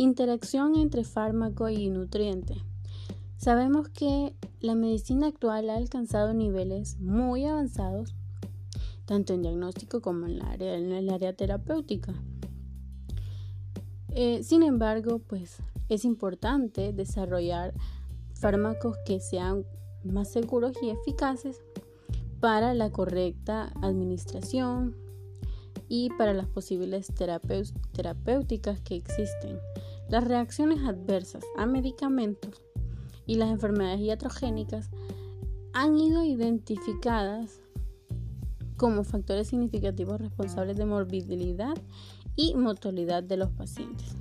Interacción entre fármaco y nutriente. Sabemos que la medicina actual ha alcanzado niveles muy avanzados, tanto en diagnóstico como en, el área terapéutica. Eh, sin embargo, pues es importante desarrollar fármacos que sean más seguros y eficaces para la correcta administración y para las posibles terapéuticas que existen. Las reacciones adversas a medicamentos y las enfermedades iatrogénicas han ido identificadas como factores significativos responsables de morbilidad y mortalidad de los pacientes.